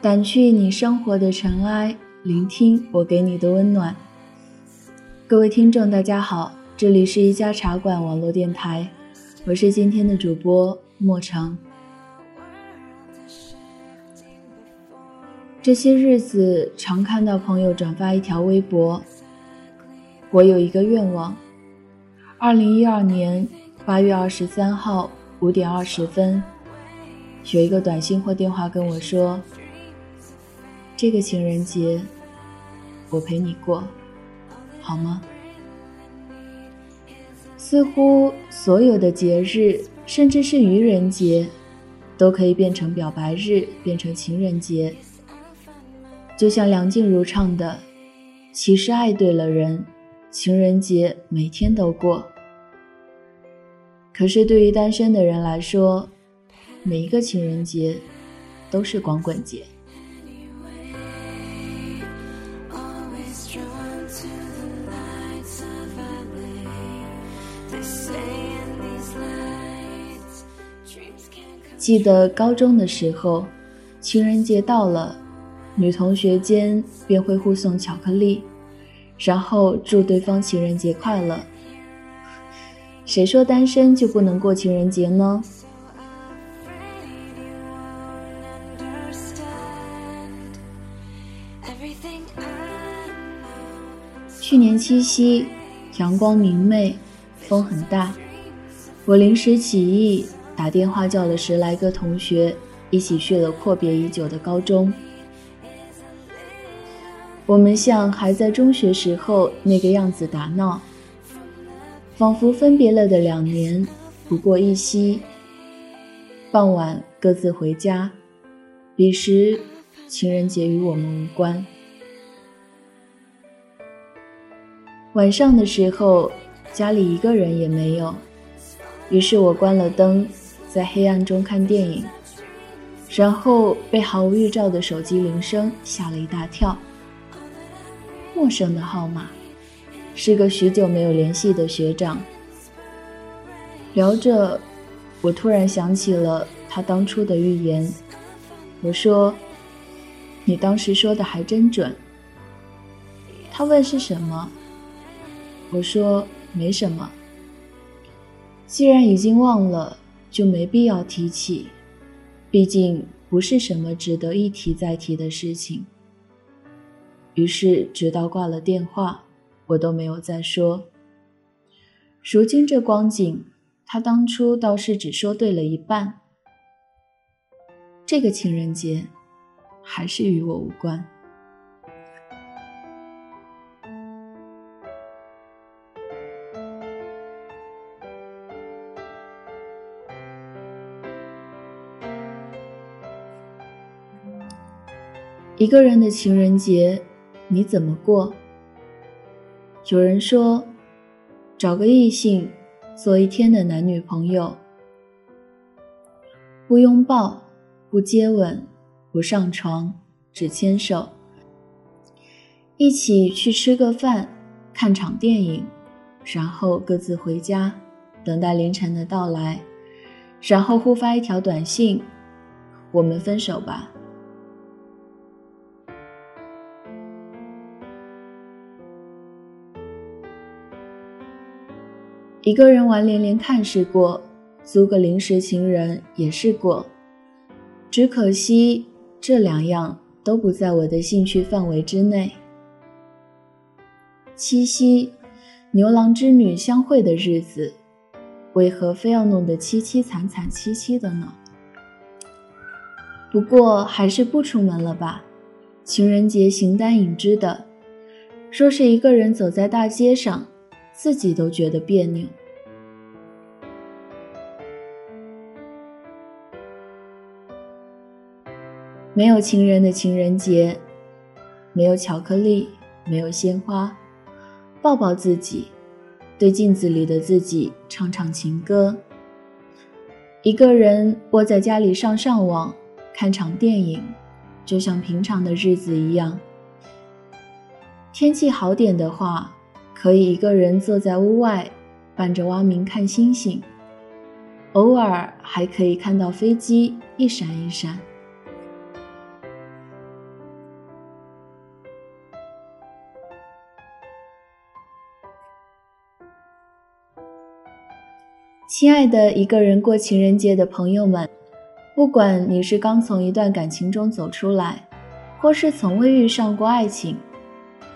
掸去你生活的尘埃，聆听我给你的温暖。各位听众，大家好，这里是一家茶馆网络电台，我是今天的主播莫成。这些日子，常看到朋友转发一条微博。我有一个愿望：二零一二年八月二十三号五点二十分，有一个短信或电话跟我说：“这个情人节，我陪你过，好吗？”似乎所有的节日，甚至是愚人节，都可以变成表白日，变成情人节。就像梁静茹唱的：“其实爱对了人，情人节每天都过。”可是对于单身的人来说，每一个情人节都是光棍节。记得高中的时候，情人节到了，女同学间便会互送巧克力，然后祝对方情人节快乐。谁说单身就不能过情人节呢？去年七夕，阳光明媚，风很大，我临时起意打电话叫了十来个同学，一起去了阔别已久的高中。我们像还在中学时候那个样子打闹，仿佛分别了的两年不过一夕。傍晚各自回家，彼时情人节与我们无关。晚上的时候，家里一个人也没有，于是我关了灯，在黑暗中看电影，然后被毫无预兆的手机铃声吓了一大跳。陌生的号码，是个许久没有联系的学长。聊着，我突然想起了他当初的预言。我说：“你当时说的还真准。”他问是什么？我说没什么。既然已经忘了，就没必要提起，毕竟不是什么值得一提再提的事情。于是直到挂了电话，我都没有再说。如今这光景，他当初倒是只说对了一半。这个情人节，还是与我无关。一个人的情人节，你怎么过？有人说，找个异性做一天的男女朋友，不拥抱，不接吻，不上床，只牵手，一起去吃个饭，看场电影，然后各自回家，等待凌晨的到来，然后互发一条短信：“我们分手吧。”一个人玩连连看是过，租个临时情人也是过，只可惜这两样都不在我的兴趣范围之内。七夕，牛郎织女相会的日子，为何非要弄得凄凄惨惨戚戚的呢？不过还是不出门了吧，情人节形单影只的，说是一个人走在大街上。自己都觉得别扭。没有情人的情人节，没有巧克力，没有鲜花，抱抱自己，对镜子里的自己唱唱情歌。一个人窝在家里上上网，看场电影，就像平常的日子一样。天气好点的话，可以一个人坐在屋外，伴着蛙鸣看星星，偶尔还可以看到飞机一闪一闪。亲爱的，一个人过情人节的朋友们，不管你是刚从一段感情中走出来，或是从未遇上过爱情，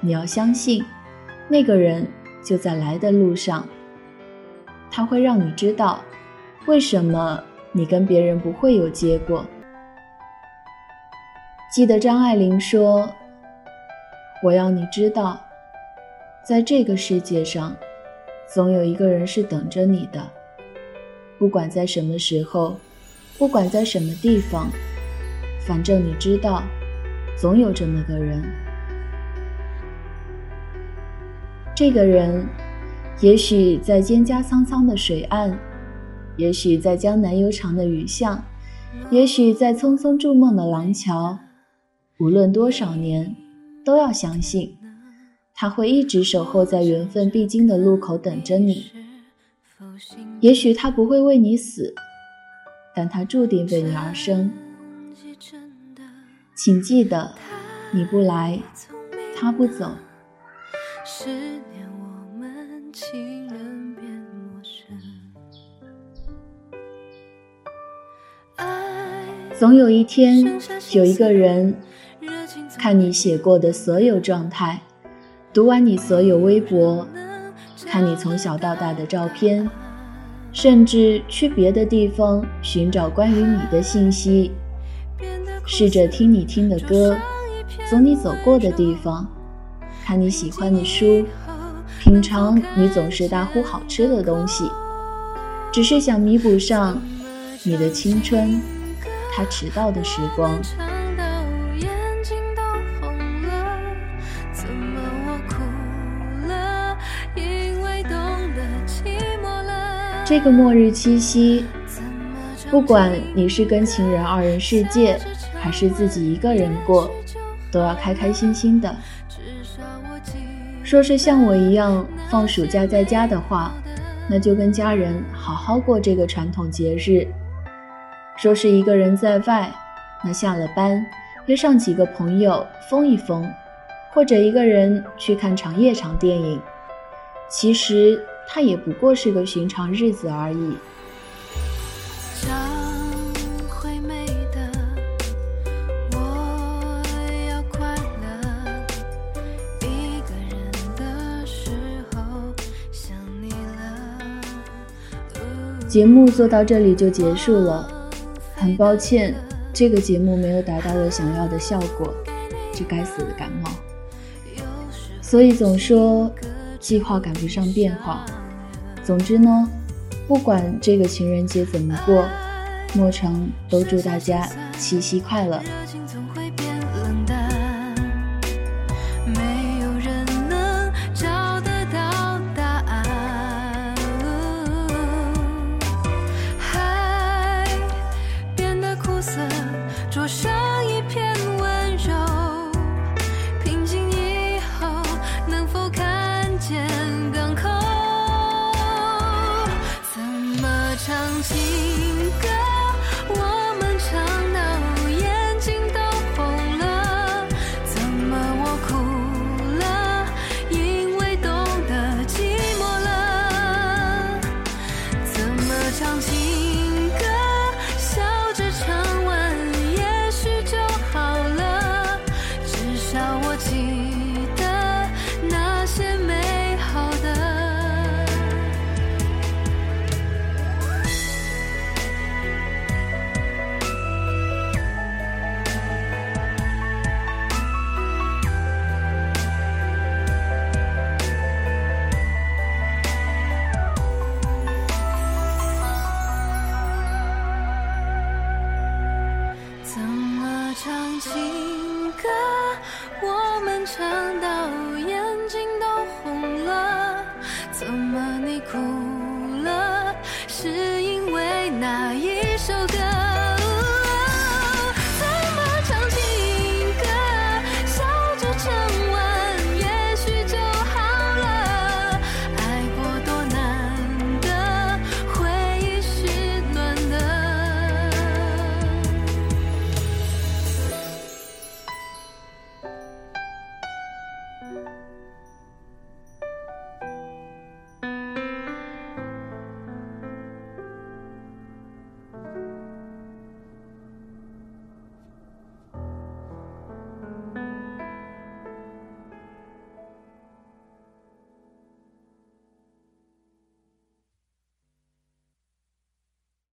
你要相信，那个人就在来的路上。他会让你知道，为什么你跟别人不会有结果。记得张爱玲说：“我要你知道，在这个世界上，总有一个人是等着你的。”不管在什么时候，不管在什么地方，反正你知道，总有这么个人。这个人，也许在蒹葭苍苍的水岸，也许在江南悠长的雨巷，也许在匆匆筑梦的廊桥。无论多少年，都要相信，他会一直守候在缘分必经的路口等着你。也许他不会为你死，但他注定为你而生。请记得，你不来，他不走。总有一天，有一个人看你写过的所有状态，读完你所有微博。看你从小到大的照片，甚至去别的地方寻找关于你的信息，试着听你听的歌，走你走过的地方，看你喜欢的书，品尝你总是大呼好吃的东西，只是想弥补上你的青春，他迟到的时光。这个末日七夕，不管你是跟情人二人世界，还是自己一个人过，都要开开心心的。说是像我一样放暑假在家的话，那就跟家人好好过这个传统节日。说是一个人在外，那下了班约上几个朋友疯一疯，或者一个人去看场夜场电影。其实。它也不过是个寻常日子而已。节目做到这里就结束了，很抱歉，这个节目没有达到我想要的效果，这该死的感冒。所以总说，计划赶不上变化。总之呢，不管这个情人节怎么过，莫成都祝大家七夕快乐。唱到眼睛都红了怎么你哭